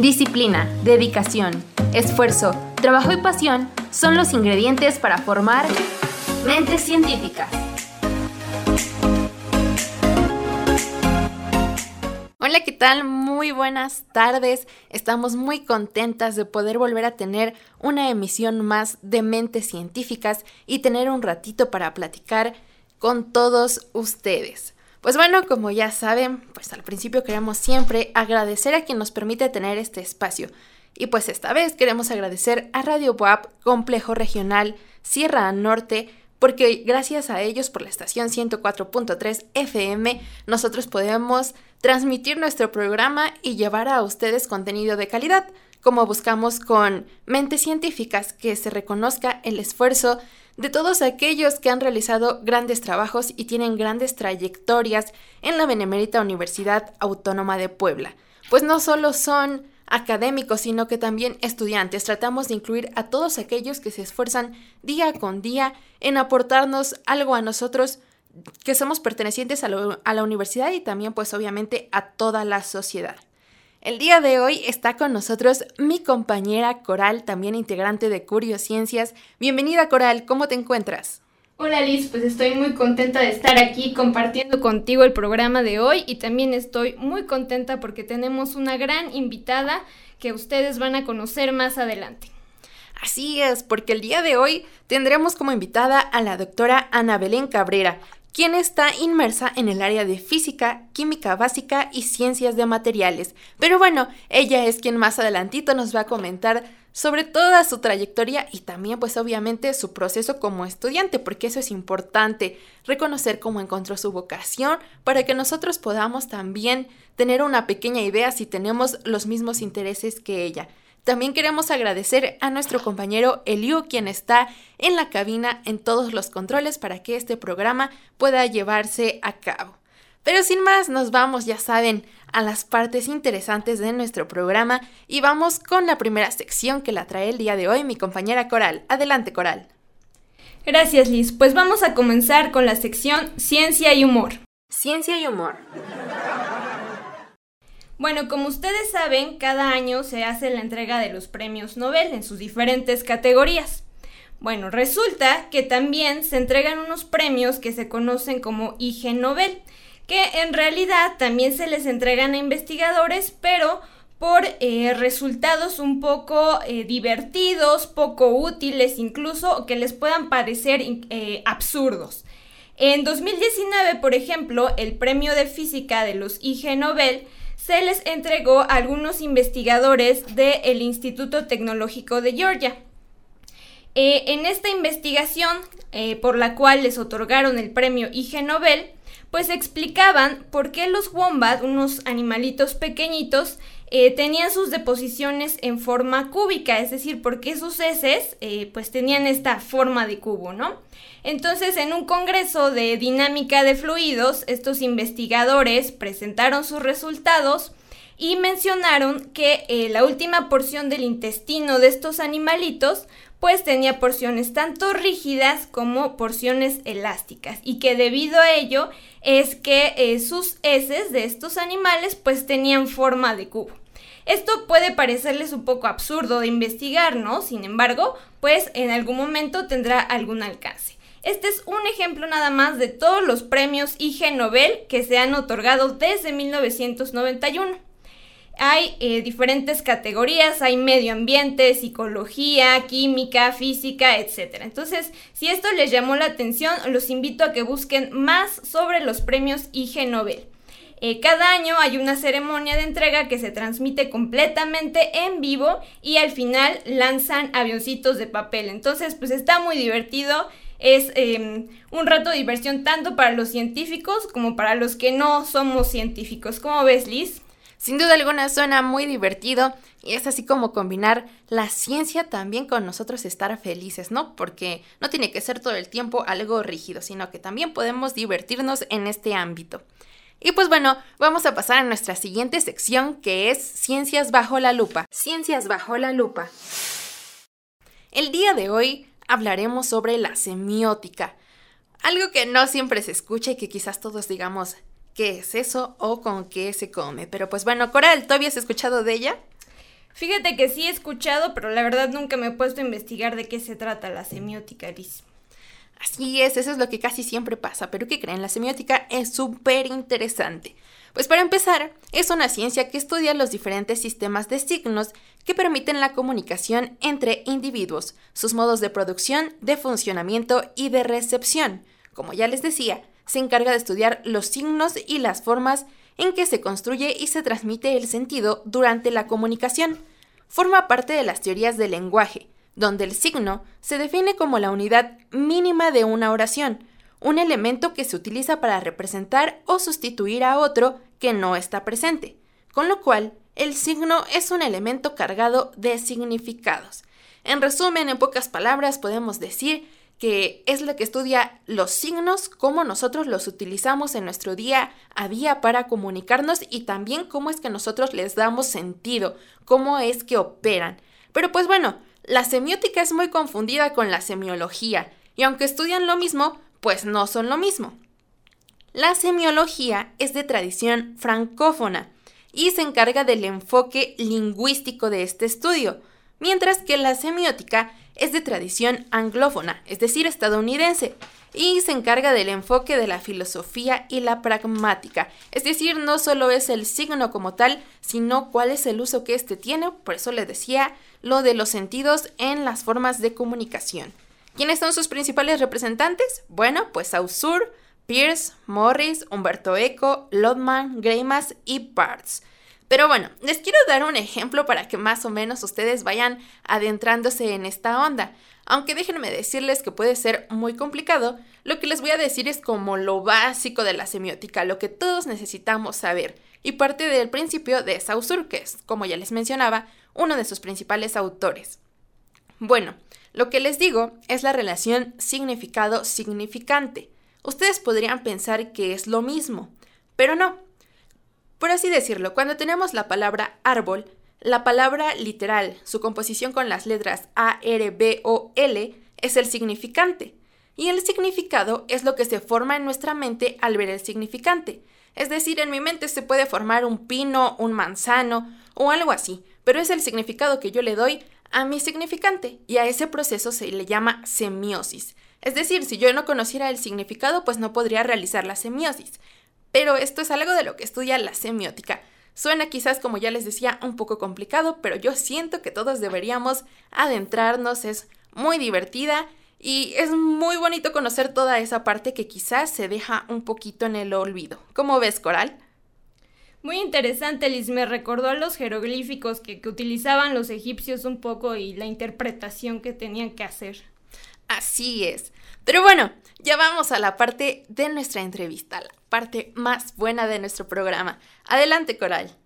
Disciplina, dedicación, esfuerzo, trabajo y pasión son los ingredientes para formar mentes científicas. Hola, ¿qué tal? Muy buenas tardes. Estamos muy contentas de poder volver a tener una emisión más de mentes científicas y tener un ratito para platicar con todos ustedes. Pues bueno, como ya saben, pues al principio queremos siempre agradecer a quien nos permite tener este espacio. Y pues esta vez queremos agradecer a Radio WAP Complejo Regional Sierra Norte, porque gracias a ellos por la estación 104.3 FM nosotros podemos transmitir nuestro programa y llevar a ustedes contenido de calidad, como buscamos con mentes científicas que se reconozca el esfuerzo de todos aquellos que han realizado grandes trabajos y tienen grandes trayectorias en la Benemérita Universidad Autónoma de Puebla. Pues no solo son académicos, sino que también estudiantes. Tratamos de incluir a todos aquellos que se esfuerzan día con día en aportarnos algo a nosotros que somos pertenecientes a, la universidad y también pues obviamente a toda la sociedad. El día de hoy está con nosotros mi compañera Coral, también integrante de Curiosciencias. Bienvenida Coral, ¿cómo te encuentras? Hola Liz, pues estoy muy contenta de estar aquí compartiendo contigo el programa de hoy y también estoy muy contenta porque tenemos una gran invitada que ustedes van a conocer más adelante. Así es, porque el día de hoy tendremos como invitada a la doctora Ana Belén Cabrera, quien está inmersa en el área de física, química básica y ciencias de materiales. Pero bueno, ella es quien más adelantito nos va a comentar sobre toda su trayectoria y también pues obviamente su proceso como estudiante, porque eso es importante, reconocer cómo encontró su vocación para que nosotros podamos también tener una pequeña idea si tenemos los mismos intereses que ella. También queremos agradecer a nuestro compañero Eliu, quien está en la cabina en todos los controles para que este programa pueda llevarse a cabo. Pero sin más, nos vamos, ya saben, a las partes interesantes de nuestro programa y vamos con la primera sección que la trae el día de hoy mi compañera Coral. Adelante, Coral. Gracias, Liz. Pues vamos a comenzar con la sección Ciencia y Humor. Ciencia y Humor. Bueno, como ustedes saben, cada año se hace la entrega de los premios Nobel en sus diferentes categorías. Bueno, resulta que también se entregan unos premios que se conocen como IG Nobel, que en realidad también se les entregan a investigadores, pero por eh, resultados un poco eh, divertidos, poco útiles incluso, o que les puedan parecer eh, absurdos. En 2019, por ejemplo, el premio de física de los IG Nobel se les entregó a algunos investigadores del Instituto Tecnológico de Georgia. Eh, en esta investigación, eh, por la cual les otorgaron el premio IG Nobel, pues explicaban por qué los wombat, unos animalitos pequeñitos, eh, tenían sus deposiciones en forma cúbica, es decir, por qué sus heces pues tenían esta forma de cubo, ¿no? Entonces, en un congreso de dinámica de fluidos, estos investigadores presentaron sus resultados y mencionaron que eh, la última porción del intestino de estos animalitos pues tenía porciones tanto rígidas como porciones elásticas y que debido a ello es que eh, sus heces de estos animales pues tenían forma de cubo. Esto puede parecerles un poco absurdo de investigar, ¿no? Sin embargo, pues en algún momento tendrá algún alcance. Este es un ejemplo nada más de todos los premios IG Nobel que se han otorgado desde 1991. Hay eh, diferentes categorías, hay medio ambiente, psicología, química, física, etc. Entonces, si esto les llamó la atención, los invito a que busquen más sobre los premios IG Nobel. Eh, cada año hay una ceremonia de entrega que se transmite completamente en vivo y al final lanzan avioncitos de papel. Entonces, pues está muy divertido es em, un rato de diversión tanto para los científicos como para los que no somos científicos. ¿Cómo ves, Liz? Sin duda alguna suena muy divertido y es así como combinar la ciencia también con nosotros estar felices, ¿no? Porque no tiene que ser todo el tiempo algo rígido, sino que también podemos divertirnos en este ámbito. Y pues bueno, vamos a pasar a nuestra siguiente sección que es Ciencias bajo la lupa. Ciencias bajo la lupa. El día de hoy hablaremos sobre la semiótica. Algo que no siempre se escucha y que quizás todos digamos, ¿qué es eso o con qué se come? Pero pues bueno, Coral, ¿tú habías escuchado de ella? Fíjate que sí he escuchado, pero la verdad nunca me he puesto a investigar de qué se trata la semiótica, Liz. Así es, eso es lo que casi siempre pasa, pero ¿qué creen? La semiótica es súper interesante. Pues para empezar, es una ciencia que estudia los diferentes sistemas de signos que permiten la comunicación entre individuos, sus modos de producción, de funcionamiento y de recepción. Como ya les decía, se encarga de estudiar los signos y las formas en que se construye y se transmite el sentido durante la comunicación. Forma parte de las teorías del lenguaje, donde el signo se define como la unidad mínima de una oración, un elemento que se utiliza para representar o sustituir a otro que no está presente, con lo cual el signo es un elemento cargado de significados. En resumen, en pocas palabras, podemos decir que es lo que estudia los signos, cómo nosotros los utilizamos en nuestro día a día para comunicarnos y también cómo es que nosotros les damos sentido, cómo es que operan. Pero pues bueno, la semiótica es muy confundida con la semiología, y aunque estudian lo mismo, pues no son lo mismo. La semiología es de tradición francófona y se encarga del enfoque lingüístico de este estudio, mientras que la semiótica es de tradición anglófona, es decir, estadounidense, y se encarga del enfoque de la filosofía y la pragmática, es decir, no solo es el signo como tal, sino cuál es el uso que éste tiene, por eso les decía lo de los sentidos en las formas de comunicación. ¿Quiénes son sus principales representantes? Bueno, pues Saussure, Pierce, Morris, Humberto Eco, Lodman, Greimas y Parts. Pero bueno, les quiero dar un ejemplo para que más o menos ustedes vayan adentrándose en esta onda. Aunque déjenme decirles que puede ser muy complicado, lo que les voy a decir es como lo básico de la semiótica, lo que todos necesitamos saber, y parte del principio de Saussure, que es, como ya les mencionaba, uno de sus principales autores. Bueno, lo que les digo es la relación significado-significante. Ustedes podrían pensar que es lo mismo, pero no. Por así decirlo, cuando tenemos la palabra árbol, la palabra literal, su composición con las letras A, R, B o L, es el significante. Y el significado es lo que se forma en nuestra mente al ver el significante. Es decir, en mi mente se puede formar un pino, un manzano o algo así, pero es el significado que yo le doy a mi significante y a ese proceso se le llama semiosis. Es decir, si yo no conociera el significado, pues no podría realizar la semiosis. Pero esto es algo de lo que estudia la semiótica. Suena quizás, como ya les decía, un poco complicado, pero yo siento que todos deberíamos adentrarnos, es muy divertida y es muy bonito conocer toda esa parte que quizás se deja un poquito en el olvido. ¿Cómo ves, Coral? Muy interesante, Liz. Me recordó a los jeroglíficos que, que utilizaban los egipcios un poco y la interpretación que tenían que hacer. Así es. Pero bueno, ya vamos a la parte de nuestra entrevista, la parte más buena de nuestro programa. Adelante, Coral.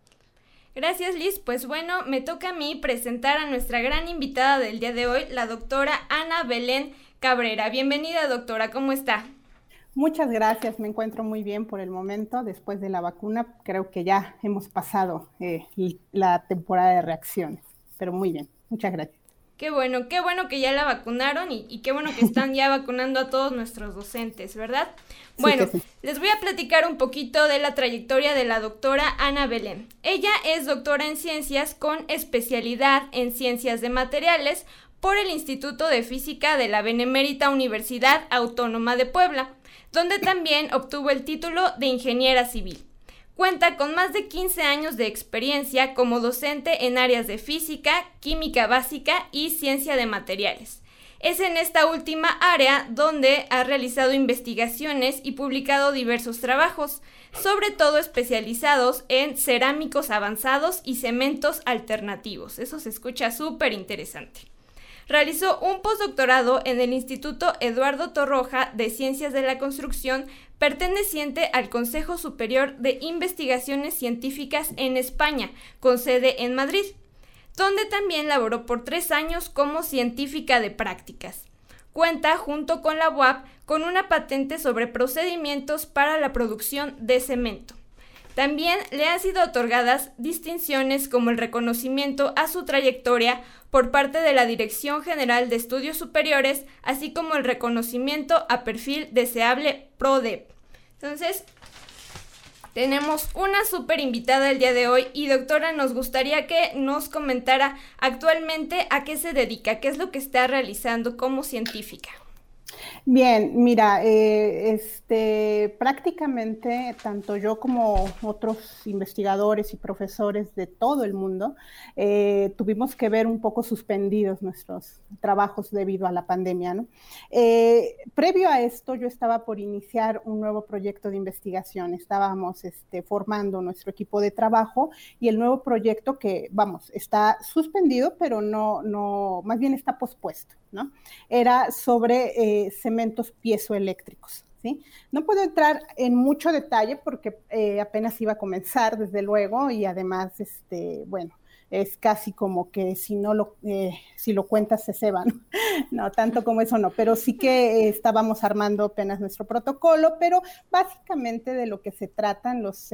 Gracias, Liz. Pues bueno, me toca a mí presentar a nuestra gran invitada del día de hoy, la doctora Ana Belén Cabrera. Bienvenida, doctora. ¿Cómo está? Muchas gracias, me encuentro muy bien por el momento. Después de la vacuna, creo que ya hemos pasado eh, la temporada de reacciones, pero muy bien, muchas gracias. Qué bueno, qué bueno que ya la vacunaron y, qué bueno que están ya vacunando a todos nuestros docentes, ¿verdad? Bueno, les voy a platicar un poquito de la trayectoria de la doctora Ana Belén. Ella es doctora en ciencias con especialidad en ciencias de materiales por el Instituto de Física de la Benemérita Universidad Autónoma de Puebla, donde también obtuvo el título de ingeniera civil. Cuenta con más de 15 años de experiencia como docente en áreas de física, química básica y ciencia de materiales. Es en esta última área donde ha realizado investigaciones y publicado diversos trabajos, sobre todo especializados en cerámicos avanzados y cementos alternativos. Eso se escucha súper interesante. Realizó un postdoctorado en el Instituto Eduardo Torroja de Ciencias de la Construcción perteneciente al Consejo Superior de Investigaciones Científicas en España, con sede en Madrid, donde también laboró por tres años como científica de prácticas. Cuenta, junto con la UAP, con una patente sobre procedimientos para la producción de cemento. También le han sido otorgadas distinciones como el reconocimiento a su trayectoria por parte de la Dirección General de Estudios Superiores, así como el reconocimiento a perfil deseable PRODEP. Entonces, Tenemos una súper invitada el día de hoy y doctora, nos gustaría que nos comentara actualmente a qué se dedica, qué es lo que está realizando como científica. Bien, mira, eh, este, prácticamente tanto yo como otros investigadores y profesores de todo el mundo eh, tuvimos que ver un poco suspendidos nuestros trabajos debido a la pandemia. ¿no? Eh, previo a esto, yo estaba por iniciar un nuevo proyecto de investigación. Estábamos este, formando nuestro equipo de trabajo y el nuevo proyecto que, vamos, está suspendido, pero no, no, más bien está pospuesto. ¿No? Era sobre cementos piezoeléctricos. ¿sí? No puedo entrar en mucho detalle porque eh, apenas iba a comenzar, desde luego, y además, este, bueno, es casi como que si no lo, eh, si lo cuentas se ceba, ¿no? tanto como eso no, pero sí que estábamos armando apenas nuestro protocolo, pero básicamente de lo que se tratan los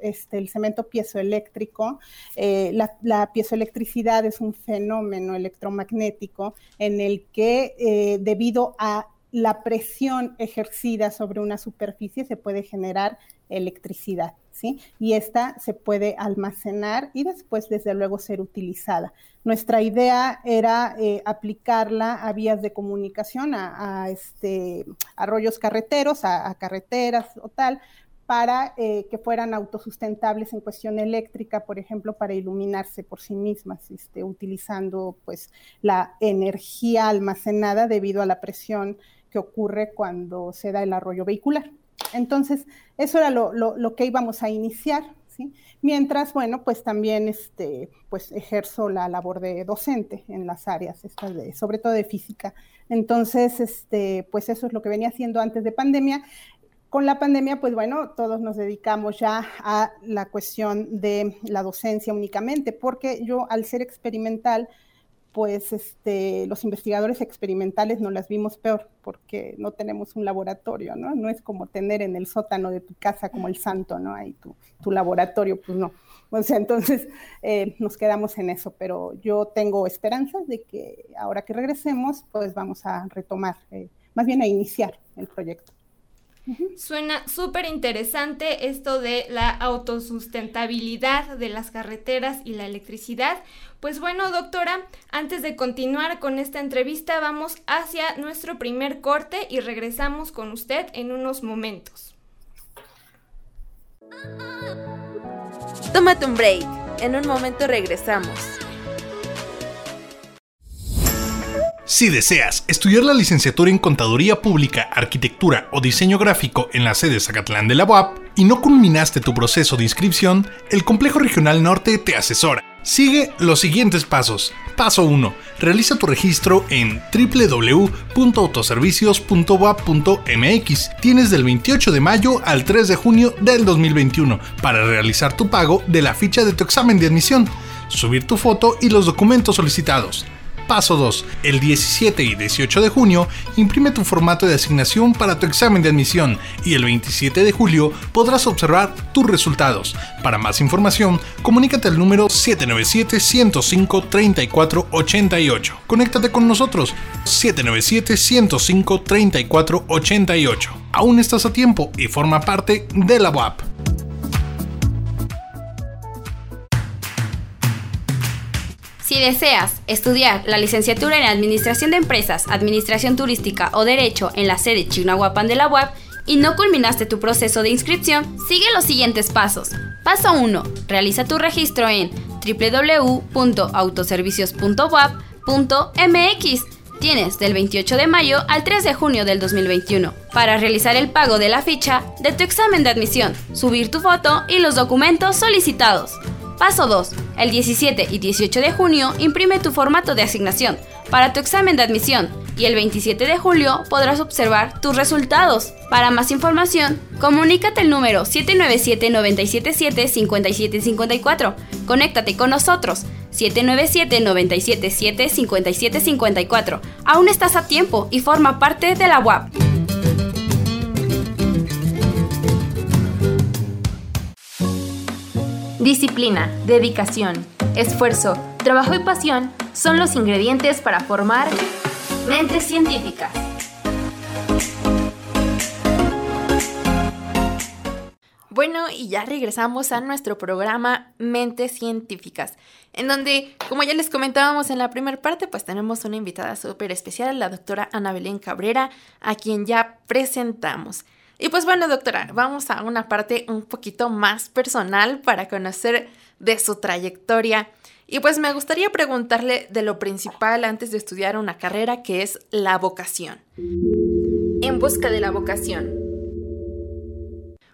este, el cemento piezoeléctrico, eh, la, la, piezoelectricidad es un fenómeno electromagnético en el que eh, debido a la presión ejercida sobre una superficie se puede generar electricidad, ¿sí? Y esta se puede almacenar y después, desde luego, ser utilizada. Nuestra idea era eh, aplicarla a vías de comunicación, a, este, arroyos carreteros, a, carreteras o tal, para eh, que fueran autosustentables en cuestión eléctrica, por ejemplo, para iluminarse por sí mismas, este, utilizando pues la energía almacenada debido a la presión que ocurre cuando se da el arroyo vehicular. Entonces, eso era lo, que íbamos a iniciar, ¿sí? Mientras, bueno, pues también este, pues ejerzo la labor de docente en las áreas, estas de, sobre todo de física. Entonces, este, pues eso es lo que venía haciendo antes de pandemia. Con la pandemia, pues bueno, todos nos dedicamos ya a la cuestión de la docencia únicamente, porque yo al ser experimental, pues este, los investigadores experimentales no las vimos peor porque no tenemos un laboratorio, ¿no? No es como tener en el sótano de tu casa como el santo, ¿no? Ahí tu, tu laboratorio, pues no. O sea, entonces eh, nos quedamos en eso, pero yo tengo esperanzas de que ahora que regresemos, pues vamos a retomar, eh, más bien a iniciar el proyecto. Suena súper interesante esto de la autosustentabilidad de las carreteras y la electricidad. Pues bueno, doctora, antes de continuar con esta entrevista, vamos hacia nuestro primer corte y regresamos con usted en unos momentos. Tómate un break. En un momento regresamos. Si deseas estudiar la licenciatura en Contaduría Pública, Arquitectura o Diseño Gráfico en la sede Zacatlán de la UAP y no culminaste tu proceso de inscripción, el Complejo Regional Norte te asesora. Sigue los siguientes pasos. Paso 1. Realiza tu registro en www.autoservicios.wap.mx. Tienes del 28 de mayo al 3 de junio del 2021 para realizar tu pago de la ficha de tu examen de admisión, subir tu foto y los documentos solicitados. Paso 2. El 17 y 18 de junio, imprime tu formato de asignación para tu examen de admisión y el 27 de julio podrás observar tus resultados. Para más información, comunícate al número 797-105-3488. Conéctate con nosotros 797-105-3488. Aún estás a tiempo y forma parte de la WAP. Si deseas estudiar la licenciatura en Administración de Empresas, Administración Turística o Derecho en la sede Chignahuapan de la UAP y no culminaste tu proceso de inscripción, sigue los siguientes pasos. Paso 1. Realiza tu registro en www.autoservicios.wap.mx. Tienes del 28 de mayo al 3 de junio del 2021 para realizar el pago de la ficha de tu examen de admisión, subir tu foto y los documentos solicitados. Paso 2. El 17 y 18 de junio imprime tu formato de asignación para tu examen de admisión y el 27 de julio podrás observar tus resultados. Para más información, comunícate el número 797-977-5754. Conéctate con nosotros. 797-977-5754. Aún estás a tiempo y forma parte de la UAP. Disciplina, dedicación, esfuerzo, trabajo y pasión son los ingredientes para formar mentes científicas. Bueno, y ya regresamos a nuestro programa Mentes Científicas, en donde, como ya les comentábamos en la primera parte, pues tenemos una invitada súper especial, la doctora Ana Belén Cabrera, a quien ya presentamos. Y pues bueno, doctora, vamos a una parte un poquito más personal para conocer de su trayectoria. Y pues me gustaría preguntarle de lo principal antes de estudiar una carrera, que es la vocación. En busca de la vocación.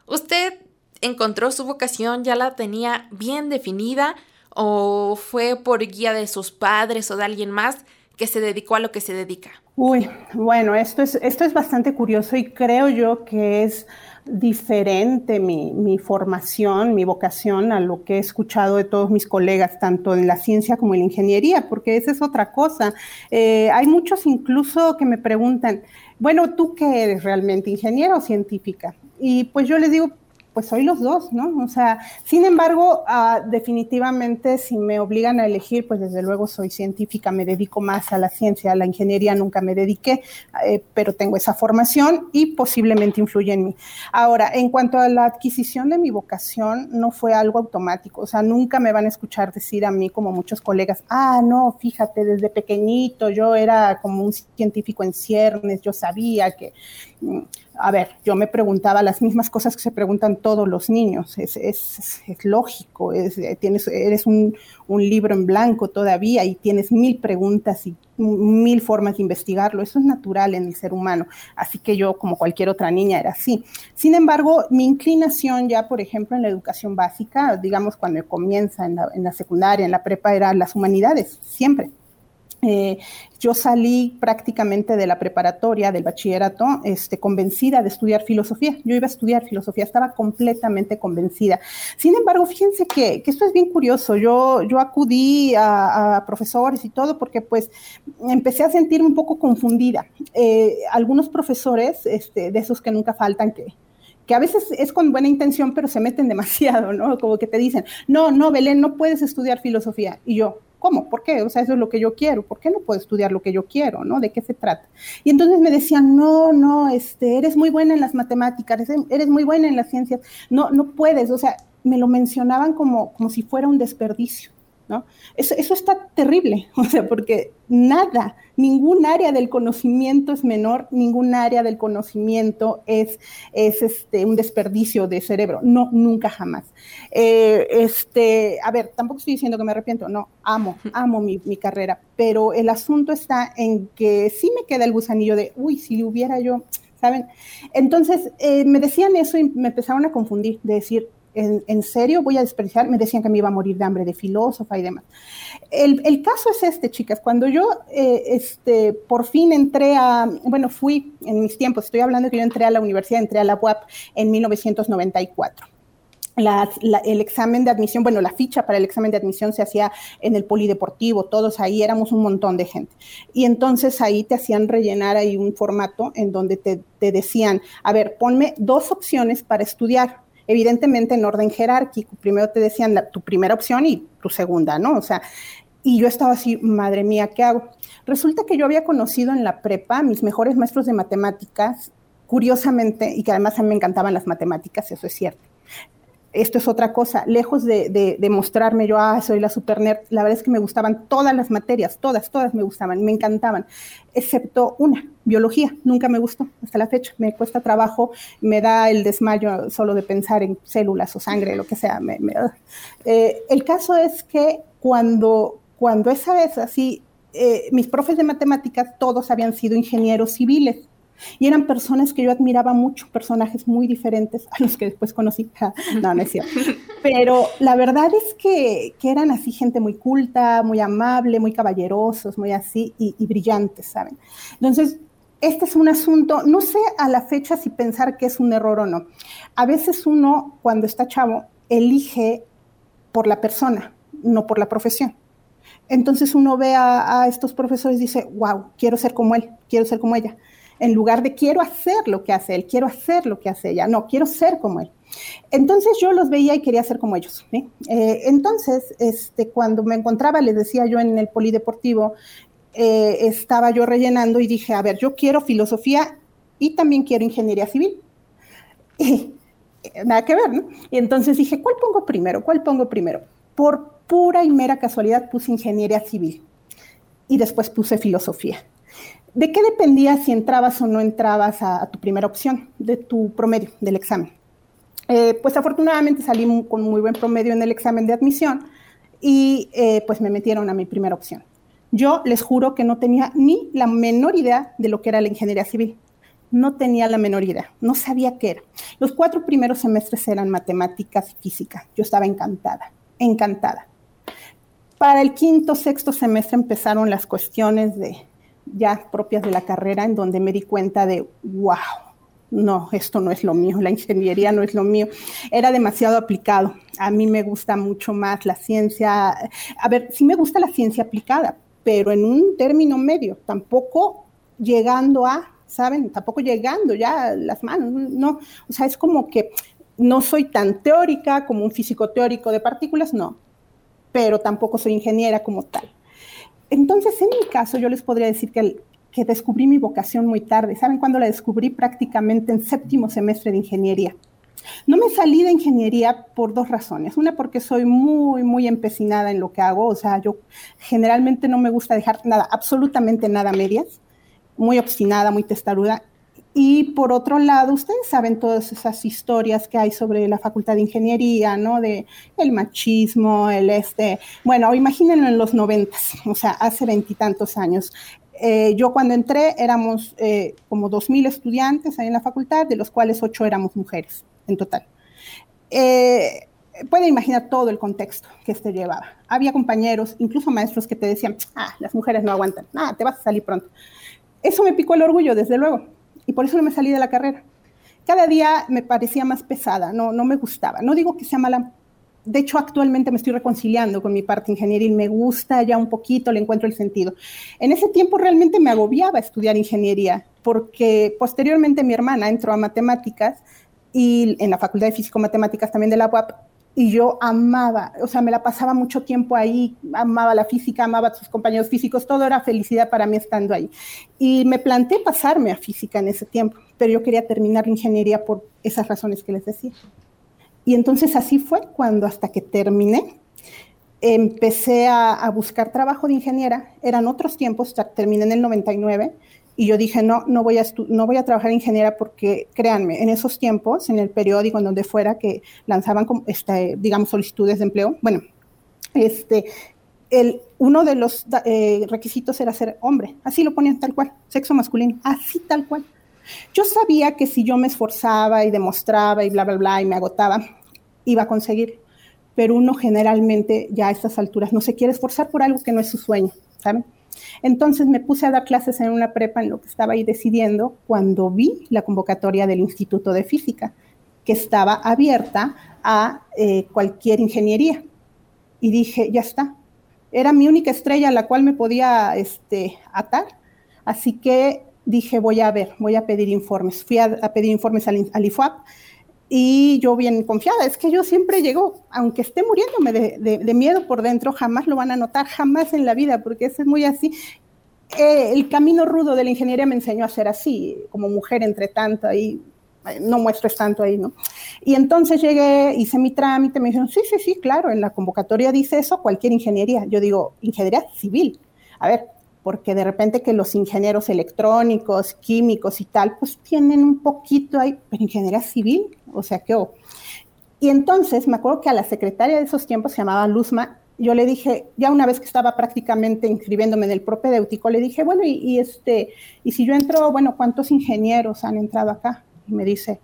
¿Usted encontró su vocación, ya la tenía bien definida o fue por guía de sus padres o de alguien más que se dedicó a lo que se dedica? Uy, bueno, esto es, esto es bastante curioso y creo yo que es diferente mi, formación, mi vocación a lo que he escuchado de todos mis colegas, tanto en la ciencia como en la ingeniería, porque esa es otra cosa. Eh, hay muchos incluso que me preguntan, bueno, ¿tú qué eres realmente, ingeniero o científica? Y pues yo les digo, pues soy los dos, ¿no? O sea, sin embargo, ah, definitivamente si me obligan a elegir, pues desde luego soy científica, me dedico más a la ciencia, a la ingeniería nunca me dediqué, eh, pero tengo esa formación y posiblemente influye en mí. Ahora, en cuanto a la adquisición de mi vocación, no fue algo automático, o sea, nunca me van a escuchar decir a mí como muchos colegas, ah, no, fíjate, desde pequeñito yo era como un científico en ciernes, yo sabía que mm, a ver, yo me preguntaba las mismas cosas que se preguntan todos los niños, es, es, es lógico, eh, tienes, eres un, un, libro en blanco todavía y tienes mil preguntas y mil formas de investigarlo, eso es natural en el ser humano, así que yo como cualquier otra niña era así. Sin embargo, mi inclinación ya, por ejemplo, en la educación básica, digamos cuando comienza en la, en la secundaria, en la prepa, era las humanidades, siempre. Eh, yo salí prácticamente de la preparatoria, del bachillerato, este, convencida de estudiar filosofía. Yo iba a estudiar filosofía, estaba completamente convencida. Sin embargo, fíjense que, esto es bien curioso. Yo, yo acudí a, profesores y todo porque pues empecé a sentirme un poco confundida. Eh, algunos profesores, este, de esos que nunca faltan, que, que a veces es con buena intención, pero se meten demasiado, ¿no? Como que te dicen, no, no, Belén, no puedes estudiar filosofía. Y yo, ¿Cómo? ¿Por qué? O sea, eso es lo que yo quiero. ¿Por qué no puedo estudiar lo que yo quiero? ¿No? ¿De qué se trata? Y entonces me decían, no, no, este, eres muy buena en las matemáticas, eres muy buena en las ciencias. No, no puedes. O sea, me lo mencionaban como, como si fuera un desperdicio. ¿No? Eso, eso está terrible, o sea, porque nada, ningún área del conocimiento es menor, ningún área del conocimiento es, es este, un desperdicio de cerebro, no, nunca jamás. Eh, este, a ver, tampoco estoy diciendo que me arrepiento, no, amo, amo mi, mi, carrera, pero el asunto está en que sí me queda el gusanillo de, uy, si hubiera yo, ¿saben? Entonces, eh, me decían eso y me empezaron a confundir, de decir, ¿en, serio voy a desperdiciar? Me decían que me iba a morir de hambre de filósofa y demás. El, caso es este, chicas, cuando yo eh, este, por fin entré a, bueno, fui en mis tiempos, estoy hablando que yo entré a la universidad, entré a la UAP en 1994. La, el examen de admisión, bueno, la ficha para el examen de admisión se hacía en el polideportivo, todos ahí éramos un montón de gente. Y entonces ahí te hacían rellenar ahí un formato en donde te, te decían, a ver, ponme dos opciones para estudiar, evidentemente en orden jerárquico. Primero te decían tu primera opción y tu segunda, ¿no? O sea, y yo estaba así, madre mía, ¿qué hago? Resulta que yo había conocido en la prepa mis mejores maestros de matemáticas, curiosamente, y que además a mí me encantaban las matemáticas, eso es cierto esto es otra cosa, lejos de, de, mostrarme yo, ah, soy la super nerd, la verdad es que me gustaban todas las materias, todas, todas me gustaban, me encantaban, excepto una, biología, nunca me gustó hasta la fecha, me cuesta trabajo, me da el desmayo solo de pensar en células o sangre, lo que sea. Eh, el caso es que cuando, cuando esa vez así, eh, mis profes de matemáticas todos habían sido ingenieros civiles, y eran personas que yo admiraba mucho, personajes muy diferentes a los que después conocí. no, no es cierto. Pero la verdad es que, que, eran así gente muy culta, muy amable, muy caballerosos, muy así y, brillantes, ¿saben? Entonces, este es un asunto, no sé a la fecha si pensar que es un error o no. A veces uno, cuando está chavo, elige por la persona, no por la profesión. Entonces uno ve a, a, estos profesores y dice, wow, quiero ser como él, quiero ser como ella en lugar de quiero hacer lo que hace él, quiero hacer lo que hace ella, no, quiero ser como él. Entonces yo los veía y quería ser como ellos. Eh, entonces, este, cuando me encontraba, les decía yo en el polideportivo, eh, estaba yo rellenando y dije, a ver, yo quiero filosofía y también quiero ingeniería civil. Y, eh, nada que ver, ¿no? Y entonces dije, ¿cuál pongo primero? ¿Cuál pongo primero? Por pura y mera casualidad puse ingeniería civil y después puse filosofía. ¿De qué dependía si entrabas o no entrabas a, tu primera opción, de tu promedio del examen? Eh, pues afortunadamente salí con muy buen promedio en el examen de admisión y eh, pues me metieron a mi primera opción. Yo les juro que no tenía ni la menor idea de lo que era la ingeniería civil. No tenía la menor idea, no sabía qué era. Los cuatro primeros semestres eran matemáticas y física. Yo estaba encantada, encantada. Para el quinto, sexto semestre empezaron las cuestiones de ya propias de la carrera, en donde me di cuenta de, wow, no, esto no es lo mío, la ingeniería no es lo mío. Era demasiado aplicado. A mí me gusta mucho más la ciencia. A ver, sí me gusta la ciencia aplicada, pero en un término medio, tampoco llegando a, ¿saben? Tampoco llegando ya las manos, no. O sea, es como que no soy tan teórica como un físico teórico de partículas, no, pero tampoco soy ingeniera como tal. Entonces, en mi caso, yo les podría decir que, que descubrí mi vocación muy tarde. ¿Saben cuándo la descubrí? Prácticamente en séptimo semestre de ingeniería. No me salí de ingeniería por dos razones. Una, porque soy muy, muy empecinada en lo que hago. O sea, yo generalmente no me gusta dejar nada, absolutamente nada medias. Muy obstinada, muy testaruda. Y por otro lado, ustedes saben todas esas historias que hay sobre la Facultad de Ingeniería, ¿no? De el machismo, el este. Bueno, imagínenlo en los noventas, o sea, hace veintitantos años. Eh, yo cuando entré éramos eh, como dos mil estudiantes ahí en la facultad, de los cuales ocho éramos mujeres en total. Eh, puede imaginar todo el contexto que esto llevaba. Había compañeros, incluso maestros que te decían, ah, las mujeres no aguantan, nada, te vas a salir pronto. Eso me picó el orgullo, desde luego y por eso no me salí de la carrera. Cada día me parecía más pesada, no, no me gustaba. No digo que sea mala, de hecho actualmente me estoy reconciliando con mi parte ingenieril, me gusta ya un poquito, le encuentro el sentido. En ese tiempo realmente me agobiaba estudiar ingeniería, porque posteriormente mi hermana entró a matemáticas y en la Facultad de Físico-Matemáticas también de la UAP, y yo amaba, o sea, me la pasaba mucho tiempo ahí, amaba la física, amaba a sus compañeros físicos, todo era felicidad para mí estando ahí. Y me planteé pasarme a física en ese tiempo, pero yo quería terminar la ingeniería por esas razones que les decía. Y entonces así fue cuando hasta que terminé, empecé a, a buscar trabajo de ingeniera, eran otros tiempos, terminé en el 99 y yo dije, no, no voy, a no voy a trabajar ingeniera porque, créanme, en esos tiempos, en el periódico, en donde fuera, que lanzaban, este, digamos, solicitudes de empleo, bueno, este, el, uno de los eh, requisitos era ser hombre, así lo ponían tal cual, sexo masculino, así tal cual. Yo sabía que si yo me esforzaba y demostraba y bla, bla, bla, y me agotaba, iba a conseguir, pero uno generalmente ya a estas alturas no se quiere esforzar por algo que no es su sueño, ¿saben? Entonces me puse a dar clases en una prepa en lo que estaba ahí decidiendo cuando vi la convocatoria del Instituto de Física, que estaba abierta a eh, cualquier ingeniería. Y dije, ya está. Era mi única estrella a la cual me podía este, atar. Así que dije, voy a ver, voy a pedir informes. Fui a, pedir informes al, al IFAP y yo bien confiada, es que yo siempre llego, aunque esté muriéndome de, miedo por dentro, jamás lo van a notar, jamás en la vida, porque eso es muy así. Eh, el camino rudo de la ingeniería me enseñó a ser así, como mujer entre tanto, ahí no muestres tanto ahí, ¿no? Y entonces llegué, hice mi trámite, me dijeron, sí, sí, sí, claro, en la convocatoria dice eso, cualquier ingeniería. Yo digo, ingeniería civil. A ver, porque de repente que los ingenieros electrónicos, químicos y tal, pues tienen un poquito ahí, pero ingeniería civil, o sea que... Y entonces me acuerdo que a la secretaria de esos tiempos se llamaba Luzma, yo le dije, ya una vez que estaba prácticamente inscribiéndome en el propedéutico, le dije, bueno, y, este, y si yo entro, bueno, ¿cuántos ingenieros han entrado acá? Y me dice,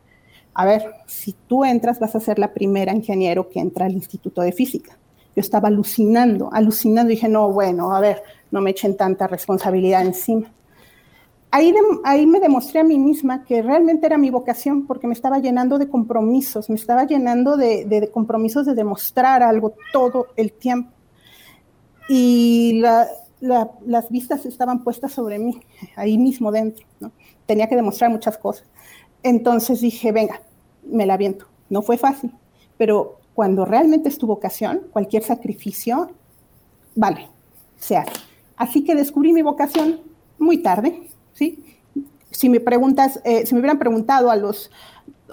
a ver, si tú entras, vas a ser la primera ingeniero que entra al Instituto de Física. Yo estaba alucinando, alucinando, dije, no, bueno, a ver, no me echen tanta responsabilidad encima. Ahí, ahí me demostré a mí misma que realmente era mi vocación porque me estaba llenando de compromisos, me estaba llenando de, compromisos de demostrar algo todo el tiempo. Y las vistas estaban puestas sobre mí, ahí mismo dentro. Tenía que demostrar muchas cosas. Entonces dije, venga, me la viento. No fue fácil, pero cuando realmente es tu vocación, cualquier sacrificio, vale, se hace. Así que descubrí mi vocación muy tarde, ¿sí? Si me preguntas, eh, si me hubieran preguntado a los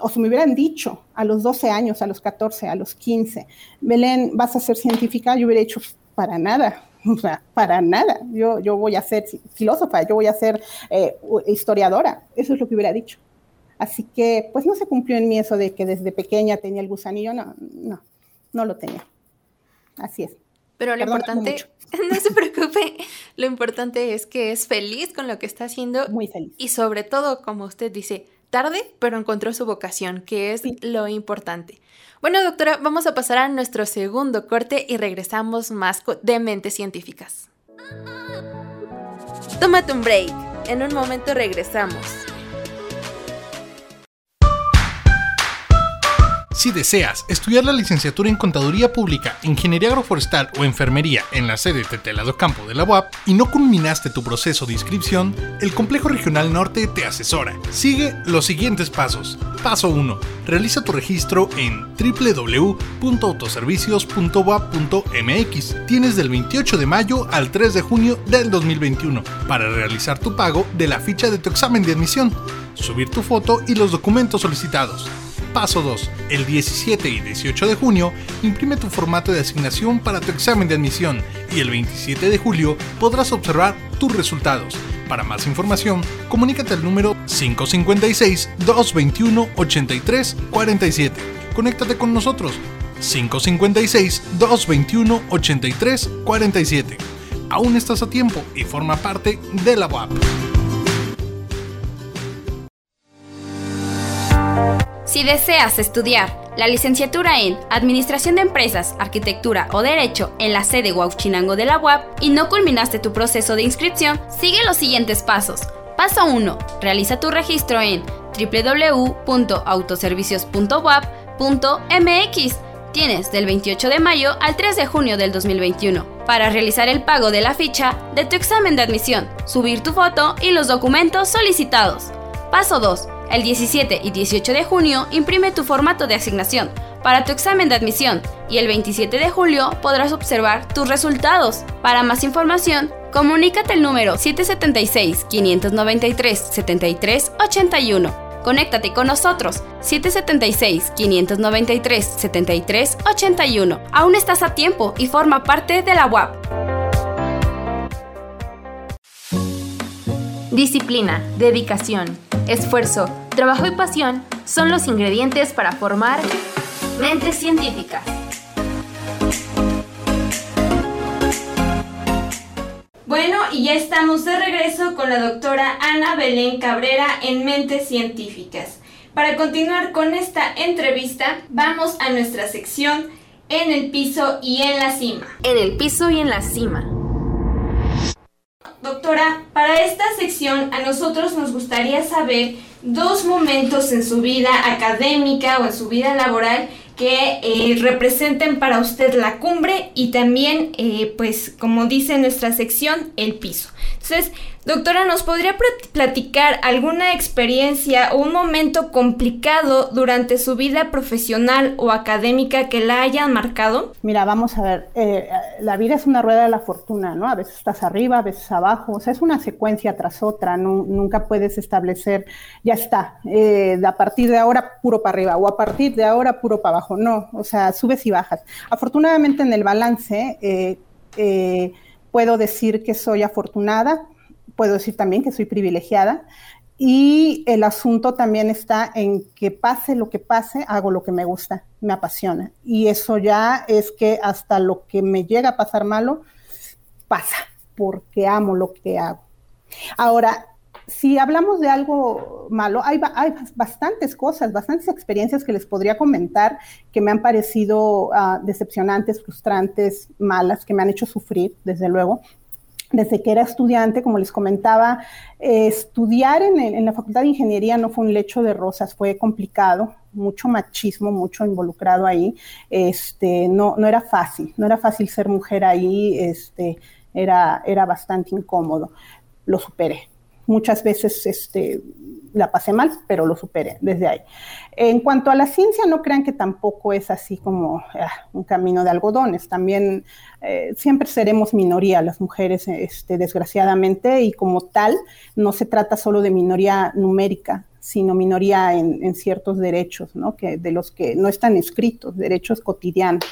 o si me hubieran dicho a los 12 años, a los 14, a los 15, Belén, vas a ser científica, yo hubiera dicho, para nada, para nada. Yo, yo voy a ser filósofa, yo voy a ser eh, historiadora. Eso es lo que hubiera dicho. Así que, pues no se cumplió en mí eso de que desde pequeña tenía el gusanillo. No, no, no lo tenía. Así es. Pero lo importante, no se preocupe, lo importante es que es feliz con lo que está haciendo. Muy feliz. Y sobre todo, como usted dice, tarde, pero encontró su vocación, que es lo importante. Bueno, doctora, vamos a pasar a nuestro segundo corte y regresamos más de mentes científicas. Tómate un break. En un momento regresamos. Si deseas estudiar la licenciatura en Contaduría Pública, Ingeniería Agroforestal o Enfermería en la sede Tetelado Campo de la UAP y no culminaste tu proceso de inscripción, el Complejo Regional Norte te asesora. Sigue los siguientes pasos. Paso 1. Realiza tu registro en www.autoservicios.wap.mx. Tienes del 28 de mayo al 3 de junio del 2021 para realizar tu pago de la ficha de tu examen de admisión, subir tu foto y los documentos solicitados. Paso 2. El 17 y 18 de junio, imprime tu formato de asignación para tu examen de admisión y el 27 de julio podrás observar tus resultados. Para más información, comunícate al número 556-221-8347. Conéctate con nosotros. 556-221-8347. Aún estás a tiempo y forma parte de la UAP. Si deseas estudiar la licenciatura en Administración de Empresas, Arquitectura o Derecho en la sede Huachinango de la UAP y no culminaste tu proceso de inscripción, sigue los siguientes pasos. Paso 1. Realiza tu registro en www.autoservicios.wap.mx. Tienes del 28 de mayo al 3 de junio del 2021 para realizar el pago de la ficha de tu examen de admisión, subir tu foto y los documentos solicitados. Paso 2 el 17 y 18 de junio imprime tu formato de asignación para tu examen de admisión y el 27 de julio podrás observar tus resultados. Para más información, comunícate al número 776-593-7381. Conéctate con nosotros 776-593-7381. Aún estás a tiempo y forma parte de la UAP. Disciplina, dedicación, esfuerzo, trabajo y pasión son los ingredientes para formar mentes científicas. Bueno, y ya estamos de regreso con la doctora Ana Belén Cabrera en Mentes Científicas. Para continuar con esta entrevista, vamos a nuestra sección En el piso y en la cima. En el piso y en la cima. Doctora, para esta sección a nosotros nos gustaría saber dos momentos en su vida académica o en su vida laboral que eh, representen para usted la cumbre y también, eh, pues, como dice nuestra sección, el piso. Entonces, doctora, ¿nos podría platicar alguna experiencia o un momento complicado durante su vida profesional o académica que la hayan marcado? Mira, vamos a ver, eh, la vida es una rueda de la fortuna, ¿no? A veces estás arriba, a veces abajo, o sea, es una secuencia tras otra, nunca puedes establecer, ya está, eh, a partir de ahora puro para arriba o a partir de ahora puro para abajo, no, o sea, subes y bajas. Afortunadamente en el balance, eh, puedo decir que soy afortunada, puedo decir también que soy privilegiada. Y el asunto también está en que pase lo que pase, hago lo que me gusta, me apasiona. Y eso ya es que hasta lo que me llega a pasar malo, pasa, porque amo lo que hago. Ahora, si hablamos de algo malo, hay, bastantes cosas, bastantes experiencias que les podría comentar que me han parecido ah, decepcionantes, frustrantes, malas, que me han hecho sufrir, desde luego. Desde que era estudiante, como les comentaba, eh, estudiar en, la Facultad de Ingeniería no fue un lecho de rosas, fue complicado, mucho machismo, mucho involucrado ahí. Este, no, no era fácil, no era fácil ser mujer ahí, este, era, era bastante incómodo. Lo superé, muchas veces este, la pasé mal, pero lo superé desde ahí. En cuanto a la ciencia, no crean que tampoco es así como ah, un camino de algodones. También eh, siempre seremos minoría las mujeres, este, desgraciadamente, y como tal, no se trata solo de minoría numérica, sino minoría en, ciertos derechos, ¿no? Que, de los que no están escritos, derechos cotidianos.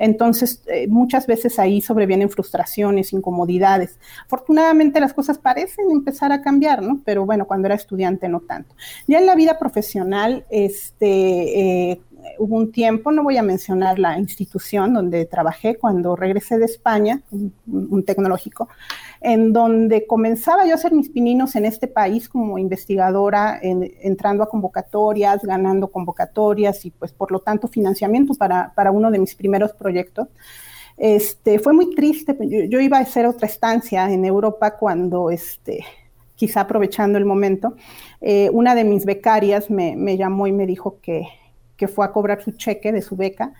Entonces, eh, muchas veces ahí sobrevienen frustraciones, incomodidades. Afortunadamente las cosas parecen empezar a cambiar, ¿no? Pero bueno, cuando era estudiante no tanto. Ya en la vida profesional, este, eh, hubo un tiempo, no voy a mencionar la institución donde trabajé cuando regresé de España, un, tecnológico, en donde comenzaba yo a hacer mis pininos en este país como investigadora, entrando a convocatorias, ganando convocatorias y pues por lo tanto financiamiento para, uno de mis primeros proyectos. Este, fue muy triste, yo, iba a hacer otra estancia en Europa cuando, este, quizá aprovechando el momento, eh, una de mis becarias me, llamó y me dijo que que fue a cobrar su cheque de su beca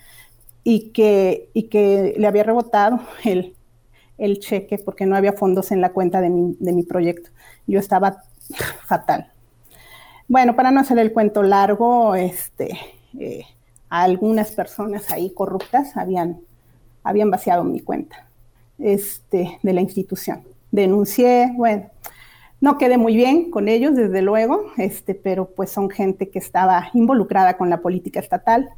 y que, y que le había rebotado el, el cheque porque no había fondos en la cuenta de mi, de mi proyecto. Yo estaba fatal. Bueno, para no hacer el cuento largo, este, eh, algunas personas ahí corruptas habían, habían vaciado mi cuenta este, de la institución. Denuncié, bueno, no quedé muy bien con ellos, desde luego, este, pero pues son gente que estaba involucrada con la política estatal.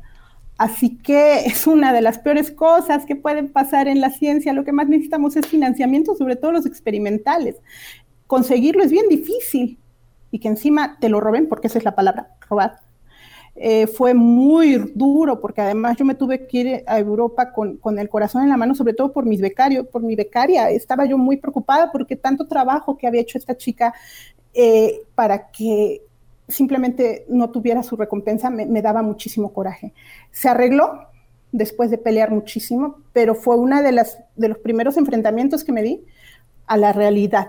Así que es una de las peores cosas que pueden pasar en la ciencia. Lo que más necesitamos es financiamiento, sobre todo los experimentales. Conseguirlo es bien difícil y que encima te lo roben, porque esa es la palabra, robar. Eh, fue muy duro porque además yo me tuve que ir a Europa con, con, el corazón en la mano, sobre todo por mis becarios, por mi becaria. Estaba yo muy preocupada porque tanto trabajo que había hecho esta chica eh, para que simplemente no tuviera su recompensa me, daba muchísimo coraje. Se arregló después de pelear muchísimo, pero fue uno de, las, de los primeros enfrentamientos que me di a la realidad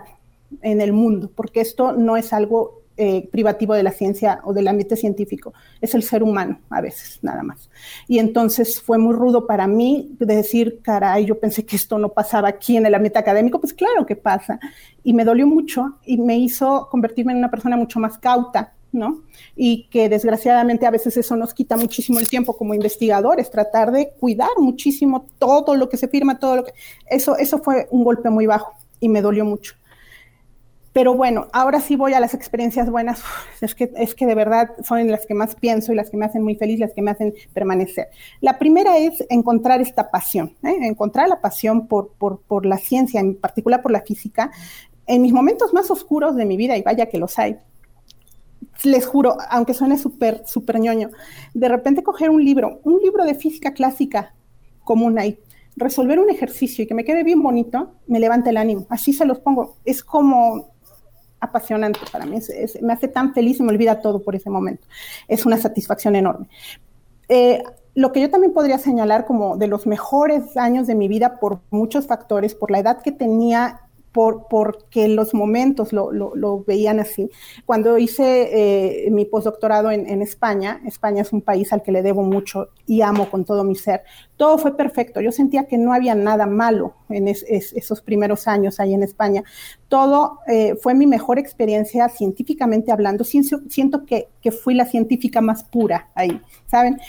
en el mundo, porque esto no es algo eh, privativo de la ciencia o del ambiente científico, es el ser humano a veces, nada más. Y entonces fue muy rudo para mí decir, caray, yo pensé que esto no pasaba aquí en el ambiente académico, pues claro que pasa. Y me dolió mucho y me hizo convertirme en una persona mucho más cauta, ¿no? Y que desgraciadamente a veces eso nos quita muchísimo el tiempo como investigadores, tratar de cuidar muchísimo todo lo que se firma, todo lo que... Eso, eso fue un golpe muy bajo y me dolió mucho. Pero bueno, ahora sí voy a las experiencias buenas. Es que, es que de verdad son las que más pienso y las que me hacen muy feliz, las que me hacen permanecer. La primera es encontrar esta pasión, ¿eh? encontrar la pasión por, por, por la ciencia, en particular por la física. En mis momentos más oscuros de mi vida, y vaya que los hay, les juro, aunque suene súper, súper ñoño, de repente coger un libro, un libro de física clásica común ahí, resolver un ejercicio y que me quede bien bonito, me levanta el ánimo. Así se los pongo. Es como apasionante para mí, me hace tan feliz y me olvida todo por ese momento. Es una satisfacción enorme. Eh, lo que yo también podría señalar como de los mejores años de mi vida por muchos factores, por la edad que tenía por, porque los momentos lo, lo, veían así. Cuando hice eh, mi postdoctorado en, en, España, España es un país al que le debo mucho y amo con todo mi ser, todo fue perfecto. Yo sentía que no había nada malo en esos primeros años ahí en España. Todo eh, fue mi mejor experiencia científicamente hablando. Siento, siento que, que fui la científica más pura ahí, ¿saben?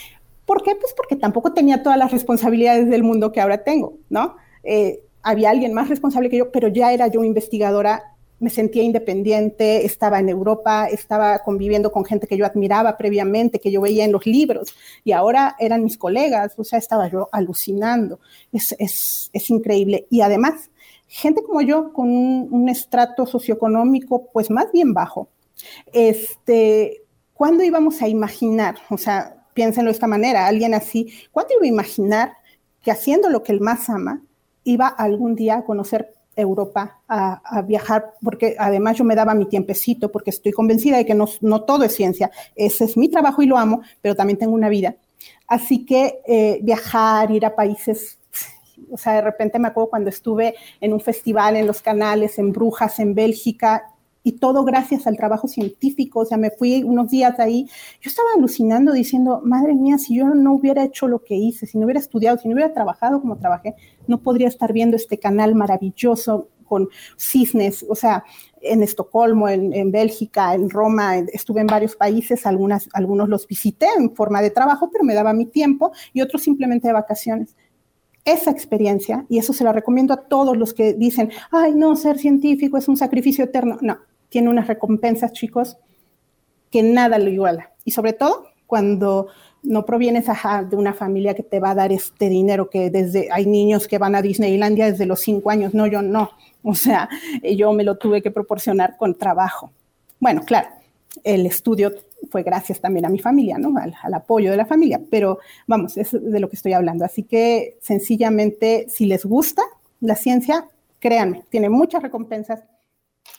¿Por qué? Pues porque tampoco tenía todas las responsabilidades del mundo que ahora tengo, ¿no? Eh, había alguien más responsable que yo, pero ya era yo investigadora, me sentía independiente, estaba en Europa, estaba conviviendo con gente que yo admiraba previamente, que yo veía en los libros, y ahora eran mis colegas, o sea, estaba yo alucinando. Es, es, es increíble. Y además, gente como yo, con un, un, estrato socioeconómico, pues más bien bajo, este, ¿cuándo íbamos a imaginar? O sea, piénsenlo de esta manera, alguien así, ¿cuándo iba a imaginar que haciendo lo que él más ama, iba algún día a conocer Europa, a, viajar, porque además yo me daba mi tiempecito, porque estoy convencida de que no, todo es ciencia. Ese es mi trabajo y lo amo, pero también tengo una vida. Así que eh, viajar, ir a países, o sea, de repente me acuerdo cuando estuve en un festival en los canales, en Brujas, en Bélgica, y todo gracias al trabajo científico. O sea, me fui unos días ahí. Yo estaba alucinando diciendo, madre mía, si yo no hubiera hecho lo que hice, si no hubiera estudiado, si no hubiera trabajado como trabajé, no podría estar viendo este canal maravilloso con cisnes, o sea, en Estocolmo, en, en, Bélgica, en Roma, estuve en varios países, algunas, algunos los visité en forma de trabajo, pero me daba mi tiempo y otros simplemente de vacaciones. Esa experiencia, y eso se la recomiendo a todos los que dicen, ay, no, ser científico es un sacrificio eterno. No, tiene unas recompensas, chicos, que nada lo iguala. Y sobre todo cuando no provienes de una familia que te va a dar este dinero, que desde hay niños que van a Disneylandia desde los cinco años, no, yo no. O sea, yo me lo tuve que proporcionar con trabajo. Bueno, claro, el estudio fue gracias también a mi familia, ¿no? Al, al, apoyo de la familia, pero vamos, es de lo que estoy hablando. Así que sencillamente, si les gusta la ciencia, créanme, tiene muchas recompensas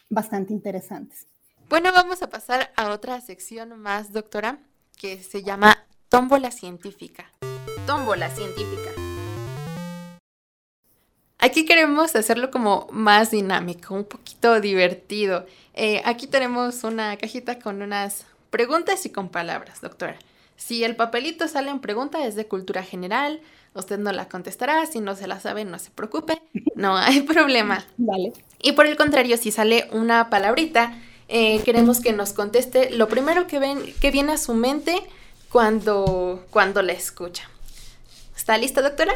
bastante interesantes. Bueno, vamos a pasar a otra sección más, doctora, que se llama Tómbola Científica. Tómbola Científica. Aquí queremos hacerlo como más dinámico, un poquito divertido. Eh, aquí tenemos una cajita con unas preguntas y con palabras, doctora. Si el papelito sale en pregunta es de cultura general, usted no la contestará, si no se la sabe no se preocupe, no hay problema. Vale. Y por el contrario, si sale una palabrita, eh, queremos que nos conteste lo primero que, ven, que viene a su mente cuando, cuando la escucha. ¿Está lista, doctora?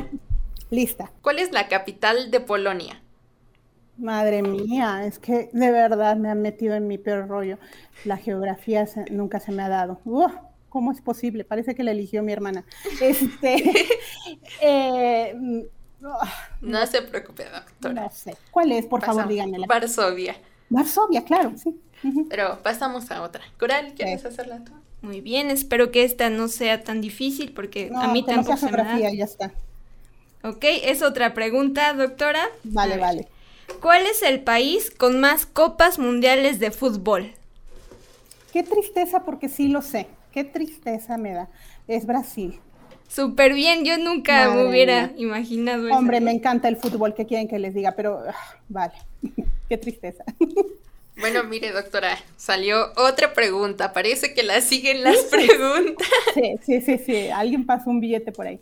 Lista. ¿Cuál es la capital de Polonia? Madre mía, es que de verdad me han metido en mi peor rollo. La geografía nunca se me ha dado. ¿Cómo es posible? Parece que la eligió mi hermana. Este, eh, no se preocupe, doctora. No sé. ¿Cuál es? Por favor, díganmela. Varsovia. Varsovia, claro, sí. Pero pasamos a otra. Coral, ¿quieres hacerla tú? Muy bien, espero que esta no sea tan difícil porque a mí tampoco se me da. ya está. Ok, es otra pregunta, doctora. Vale, vale. ¿Cuál es el país con más copas mundiales de fútbol? Qué tristeza porque sí lo sé. Qué tristeza me da. Es Brasil. Súper bien, yo nunca me hubiera imaginado eso. Hombre, me encanta el fútbol, ¿qué quieren que les diga? Pero, ah, vale, qué tristeza. Bueno, mire, doctora, salió otra pregunta. Parece que la siguen las preguntas. Sí, sí, sí, sí. Alguien pasó un billete por ahí.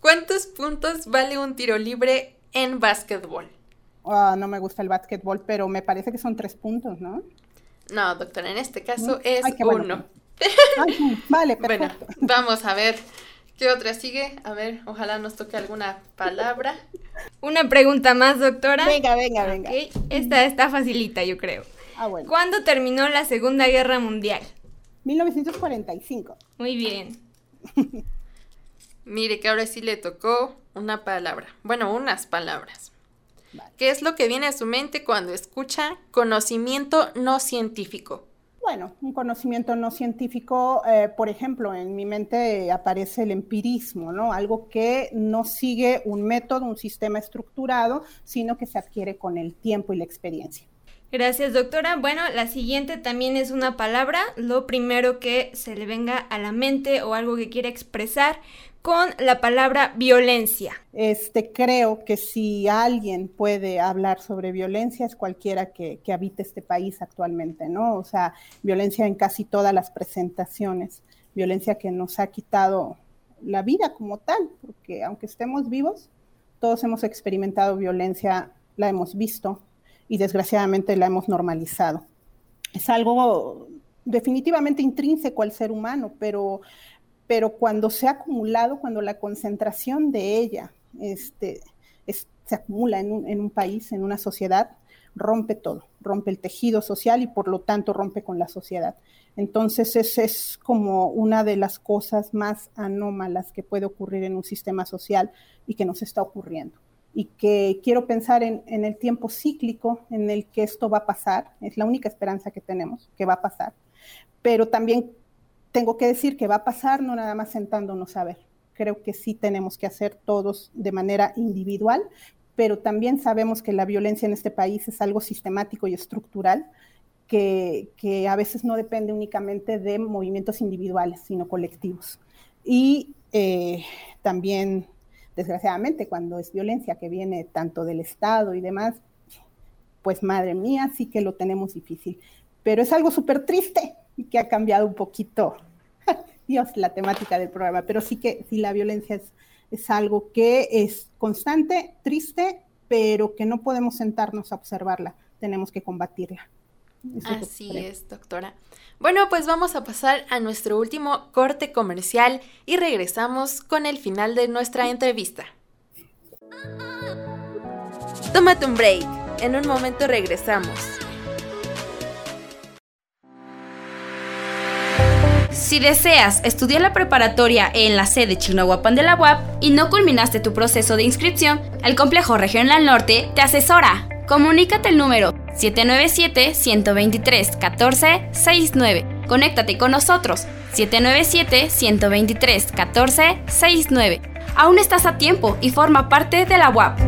¿Cuántos puntos vale un tiro libre en básquetbol? Ah, no me gusta el básquetbol, pero me parece que son tres puntos, ¿no? No, doctora, en este caso es uno. vale, perfecto. Bueno, vamos a ver qué otra sigue. A ver, ojalá nos toque alguna palabra. Una pregunta más, doctora. Venga, venga, venga. Esta está facilita, yo creo. Ah, bueno. ¿Cuándo terminó la Segunda Guerra Mundial? 1945. Muy bien. Mire que ahora sí le tocó una palabra. Bueno, unas palabras. ¿Qué es lo que viene a su mente cuando escucha conocimiento no científico? Bueno, un conocimiento no científico, eh, por ejemplo, en mi mente aparece el empirismo, ¿no? Algo que no sigue un método, un sistema estructurado, sino que se adquiere con el tiempo y la experiencia. Gracias, doctora. Bueno, la siguiente también es una palabra, lo primero que se le venga a la mente o algo que quiera expresar con la palabra violencia. Este, creo que si alguien puede hablar sobre violencia es cualquiera que, que, habite este país actualmente, ¿no? O sea, violencia en casi todas las presentaciones, violencia que nos ha quitado la vida como tal, porque aunque estemos vivos, todos hemos experimentado violencia, la hemos visto y desgraciadamente la hemos normalizado. Es algo definitivamente intrínseco al ser humano, pero pero cuando se ha acumulado, cuando la concentración de ella este, se acumula en un, país, en una sociedad, rompe todo, rompe el tejido social y por lo tanto rompe con la sociedad. Entonces, esa es como una de las cosas más anómalas que puede ocurrir en un sistema social y que nos está ocurriendo. Y que quiero pensar en, en el tiempo cíclico en el que esto va a pasar, es la única esperanza que tenemos, que va a pasar, pero también tengo que decir que va a pasar no nada más sentándonos a ver. Creo que sí tenemos que hacer todos de manera individual, pero también sabemos que la violencia en este país es algo sistemático y estructural que, que a veces no depende únicamente de movimientos individuales, sino colectivos. Y eh, también, desgraciadamente, cuando es violencia que viene tanto del Estado y demás, pues madre mía, sí que lo tenemos difícil. Pero es algo súper triste y que ha cambiado un poquito Dios, la temática del programa, pero sí que sí la violencia es, es algo que es constante, triste, pero que no podemos sentarnos a observarla, tenemos que combatirla. Así es, doctora. Bueno, pues vamos a pasar a nuestro último corte comercial y regresamos con el final de nuestra entrevista. Tómate un break. En un momento regresamos. Si deseas estudiar la preparatoria en la sede Chignahuapan de la UAP y no culminaste tu proceso de inscripción, el Complejo Regional Norte te asesora. Comunícate el número 797-123-1469. Conéctate con nosotros 797-123-1469. Aún estás a tiempo y forma parte de la UAP.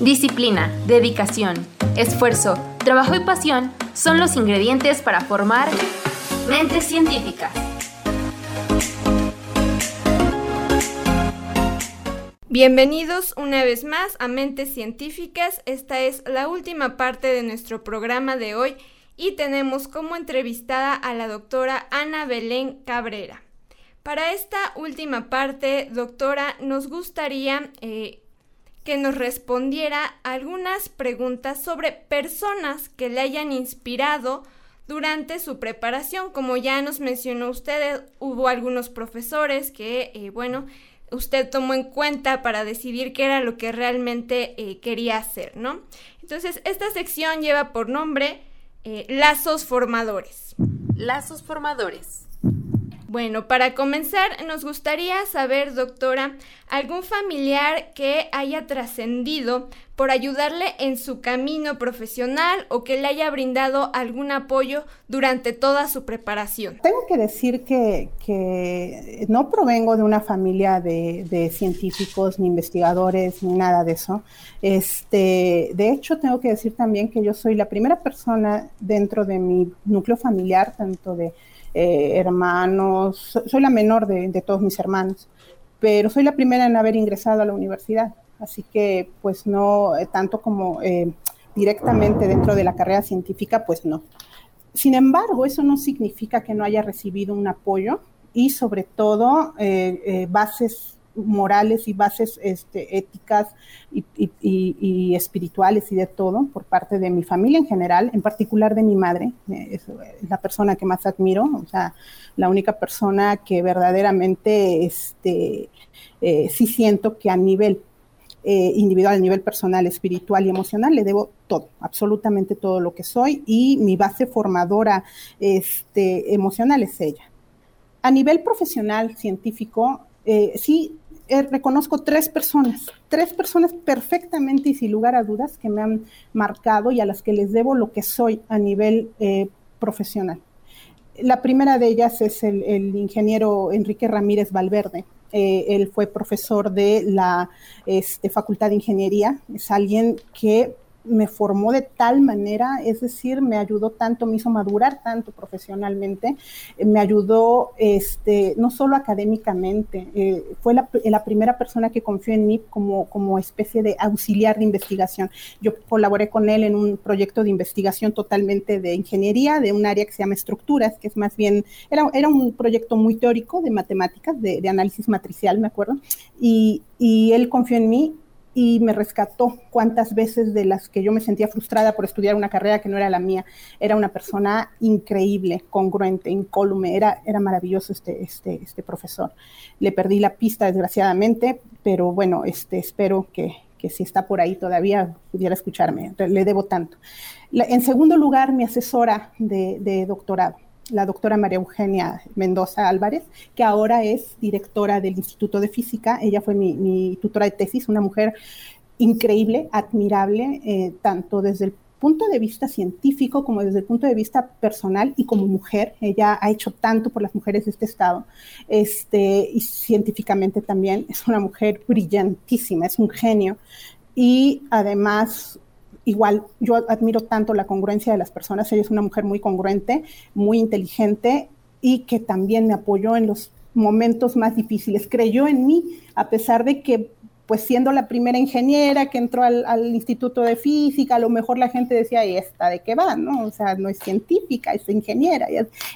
Disciplina, dedicación, esfuerzo, trabajo y pasión son los ingredientes para formar mentes científicas. Bienvenidos una vez más a Mentes Científicas. Esta es la última parte de nuestro programa de hoy y tenemos como entrevistada a la doctora Ana Belén Cabrera. Para esta última parte, doctora, nos gustaría eh, que nos respondiera algunas preguntas sobre personas que le hayan inspirado durante su preparación. Como ya nos mencionó usted, hubo algunos profesores que, eh, bueno, usted tomó en cuenta para decidir qué era lo que realmente eh, quería hacer, ¿no? Entonces, esta sección lleva por nombre eh, Lazos Formadores. Lazos Formadores. Bueno, para comenzar, nos gustaría saber, doctora, algún familiar que haya trascendido por ayudarle en su camino profesional o que le haya brindado algún apoyo durante toda su preparación. Tengo que decir que, no provengo de una familia de, científicos, ni investigadores, ni nada de eso. Este, de hecho, tengo que decir también que yo soy la primera persona dentro de mi núcleo familiar, tanto de eh, hermanos, soy la menor de, todos mis hermanos, pero soy la primera en haber ingresado a la universidad, así que pues no eh, tanto como eh, directamente dentro de la carrera científica, pues no. Sin embargo, eso no significa que no haya recibido un apoyo y sobre todo bases morales y bases este, éticas y, espirituales y de todo por parte de mi familia en general, en particular de mi madre, eh, es, la persona que más admiro, o sea, la única persona que verdaderamente este, eh, sí siento que a nivel eh, individual, a nivel personal, espiritual y emocional, le debo todo, absolutamente todo lo que soy y mi base formadora este, emocional es ella. A nivel profesional, científico, sí eh, reconozco tres personas, tres personas perfectamente y sin lugar a dudas que me han marcado y a las que les debo lo que soy a nivel eh, profesional. La primera de ellas es el, ingeniero Enrique Ramírez Valverde. Eh, él fue profesor de la este, Facultad de Ingeniería. Es alguien que me formó de tal manera, es decir, me ayudó tanto, me hizo madurar tanto profesionalmente, eh, me ayudó este, no solo académicamente, eh, fue la, primera persona que confió en mí como, como especie de auxiliar de investigación. Yo colaboré con él en un proyecto de investigación totalmente de ingeniería, de un área que se llama estructuras, que es más bien, era, era un proyecto muy teórico de matemáticas, de, de análisis matricial, me acuerdo, y, y él confió en mí y me rescató cuántas veces de las que yo me sentía frustrada por estudiar una carrera que no era la mía. Era una persona increíble, congruente, incólume, era, era maravilloso este, este, este profesor. Le perdí la pista desgraciadamente, pero bueno, este, espero que, que si está por ahí todavía pudiera escucharme, le debo tanto. en segundo lugar, mi asesora de, de doctorado la doctora María Eugenia Mendoza Álvarez, que ahora es directora del Instituto de Física. Ella fue mi, tutora de tesis, una mujer increíble, admirable, eh, tanto desde el punto de vista científico como desde el punto de vista personal y como mujer. Ella ha hecho tanto por las mujeres de este estado este, y científicamente también. Es una mujer brillantísima, es un genio y además igual yo admiro tanto la congruencia de las personas, ella es una mujer muy congruente, muy inteligente y que también me apoyó en los momentos más difíciles, creyó en mí, a pesar de que pues siendo la primera ingeniera que entró al, Instituto de Física, a lo mejor la gente decía, ¿y esta de qué va? ¿no? O sea, no es científica, es ingeniera.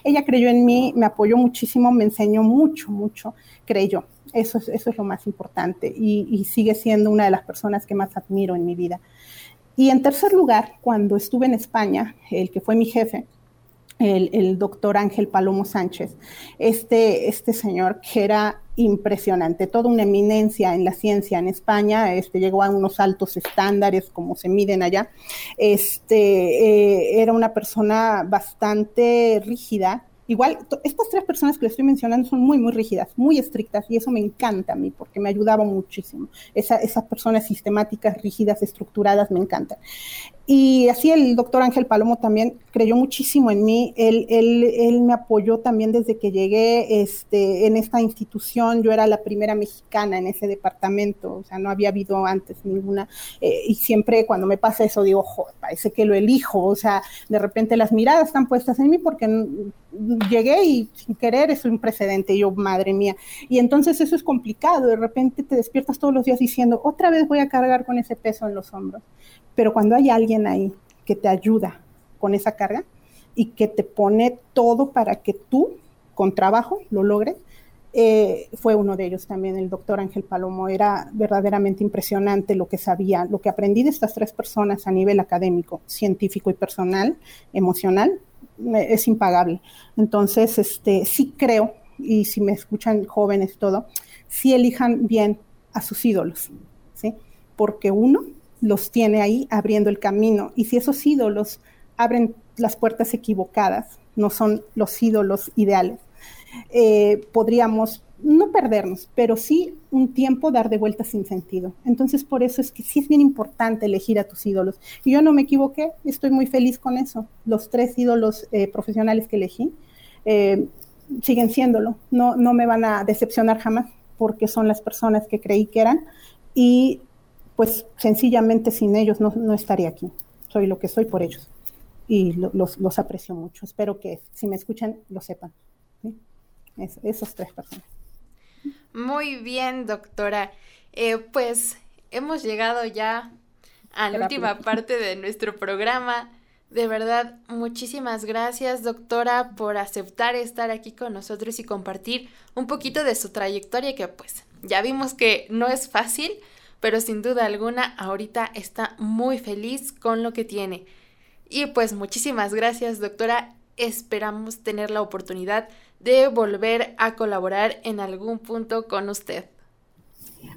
Ella, creyó en mí, me apoyó muchísimo, me enseñó mucho, mucho, creyó. Eso es, eso es lo más importante y, y sigue siendo una de las personas que más admiro en mi vida. Y en tercer lugar, cuando estuve en España, el que fue mi jefe, el, doctor Ángel Palomo Sánchez, este, este señor que era impresionante, toda una eminencia en la ciencia en España, este, llegó a unos altos estándares como se miden allá, este, eh, era una persona bastante rígida, Igual, estas tres personas que le estoy mencionando son muy, muy rígidas, muy estrictas, y eso me encanta a mí porque me ayudaba muchísimo. esas personas sistemáticas, rígidas, estructuradas, me encantan. Y así el doctor Ángel Palomo también creyó muchísimo en mí. Él, él, él, me apoyó también desde que llegué este, en esta institución. Yo era la primera mexicana en ese departamento, o sea, no había habido antes ninguna. Eh, y siempre cuando me pasa eso digo, joder, parece que lo elijo. O sea, de repente las miradas están puestas en mí porque llegué y sin querer es un precedente. Yo, madre mía. Y entonces eso es complicado. De repente te despiertas todos los días diciendo, otra vez voy a cargar con ese peso en los hombros. Pero cuando hay alguien ahí que te ayuda con esa carga y que te pone todo para que tú, con trabajo, lo logres, eh, fue uno de ellos también, el doctor Ángel Palomo. Era verdaderamente impresionante lo que sabía, lo que aprendí de estas tres personas a nivel académico, científico y personal, emocional, es impagable. Entonces, este, sí creo, y si me escuchan jóvenes todo, sí elijan bien a sus ídolos, ¿sí? Porque uno los tiene ahí abriendo el camino. Y si esos ídolos abren las puertas equivocadas, no son los ídolos ideales, eh, podríamos no perdernos, pero sí un tiempo dar de vuelta sin sentido. Entonces, por eso es que sí es bien importante elegir a tus ídolos. Y yo no me equivoqué, estoy muy feliz con eso. Los tres ídolos eh, profesionales que elegí eh, siguen siéndolo. No, no me van a decepcionar jamás porque son las personas que creí que eran. Y pues sencillamente sin ellos no, estaría aquí. Soy lo que soy por ellos y los, aprecio mucho. Espero que si me escuchan lo sepan. esos tres personas. Muy bien, doctora. Eh, pues hemos llegado ya a la última parte de nuestro programa. De verdad, muchísimas gracias, doctora, por aceptar estar aquí con nosotros y compartir un poquito de su trayectoria, que pues ya vimos que no es fácil, pero sin duda alguna ahorita está muy feliz con lo que tiene. Y pues muchísimas gracias, doctora. Esperamos tener la oportunidad de volver a colaborar en algún punto con usted.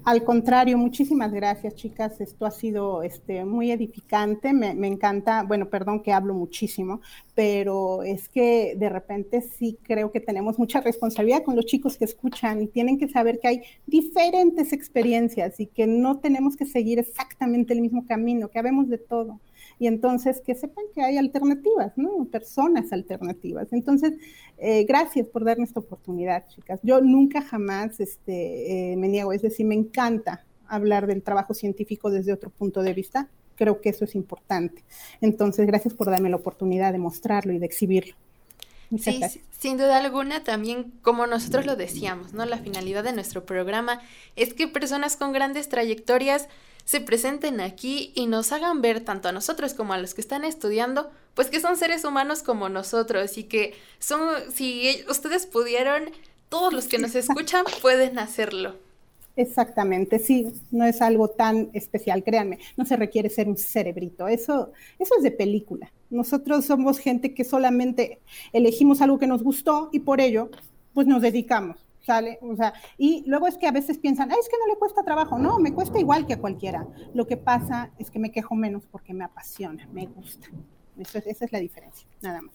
Al contrario, muchísimas gracias, chicas. Esto ha sido este, muy edificante. Me, me, encanta, bueno, perdón que hablo muchísimo, pero es que de repente sí creo que tenemos mucha responsabilidad con los chicos que escuchan y tienen que saber que hay diferentes experiencias y que no tenemos que seguir exactamente el mismo camino, que habemos de todo y entonces que sepan que hay alternativas, ¿no? Personas alternativas. Entonces, eh, gracias por darme esta oportunidad, chicas. Yo nunca jamás este, eh, me niego, es decir, me encanta hablar del trabajo científico desde otro punto de vista. Creo que eso es importante. Entonces, gracias por darme la oportunidad de mostrarlo y de exhibirlo. sí, sin duda alguna, también como nosotros lo decíamos, ¿no? La finalidad de nuestro programa es que personas con grandes trayectorias se presenten aquí y nos hagan ver tanto a nosotros como a los que están estudiando, pues que son seres humanos como nosotros y que son, si ustedes pudieron, todos los que nos escuchan pueden hacerlo. Exactamente, sí, no es algo tan especial, créanme, no se requiere ser un cerebrito, eso, eso es de película. Nosotros somos gente que solamente elegimos algo que nos gustó y por ello, pues nos dedicamos sale, o sea, y luego es que a veces piensan, es que no le cuesta trabajo, no, me cuesta igual que a cualquiera. Lo que pasa es que me quejo menos porque me apasiona, me gusta. esa es la diferencia, nada más.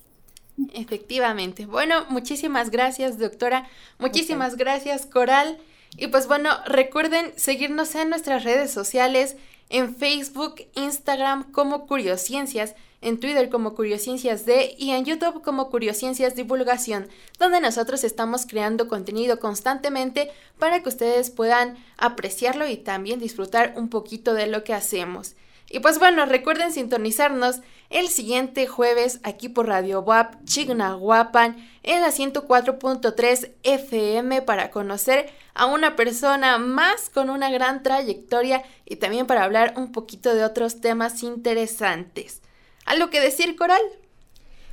Efectivamente. Bueno, muchísimas gracias, doctora. Muchísimas gracias, Coral. Y pues bueno, recuerden seguirnos en nuestras redes sociales, en Facebook, Instagram como Curiosciencias en Twitter como Curiosciencias D y en YouTube como Curiosciencias Divulgación, donde nosotros estamos creando contenido constantemente para que ustedes puedan apreciarlo y también disfrutar un poquito de lo que hacemos. Y pues bueno, recuerden sintonizarnos el siguiente jueves aquí por Radio WAP Chignahuapan en la 104.3 FM para conocer a una persona más con una gran trayectoria y también para hablar un poquito de otros temas interesantes. ¿Algo que decir, Coral?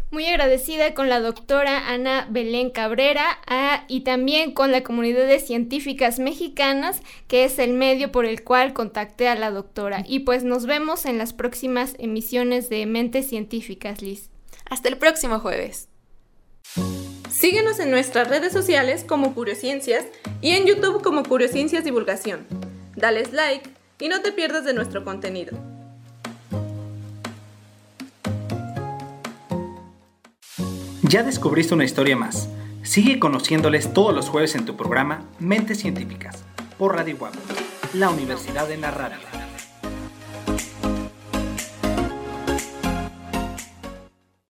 Muy agradecida con la doctora Ana Belén Cabrera ah, y también con la comunidad de científicas mexicanas, que es el medio por el cual contacté a la doctora. Y pues nos vemos en las próximas emisiones de Mentes Científicas, Liz. Hasta el próximo jueves. Síguenos en nuestras redes sociales como Curiosciencias y en YouTube como Curiosciencias Divulgación. Dales like y no te pierdas de nuestro contenido. Ya descubriste una historia más. Sigue conociéndoles todos los jueves en tu programa Mentes Científicas por Radio Guapo, la Universidad de la Radio.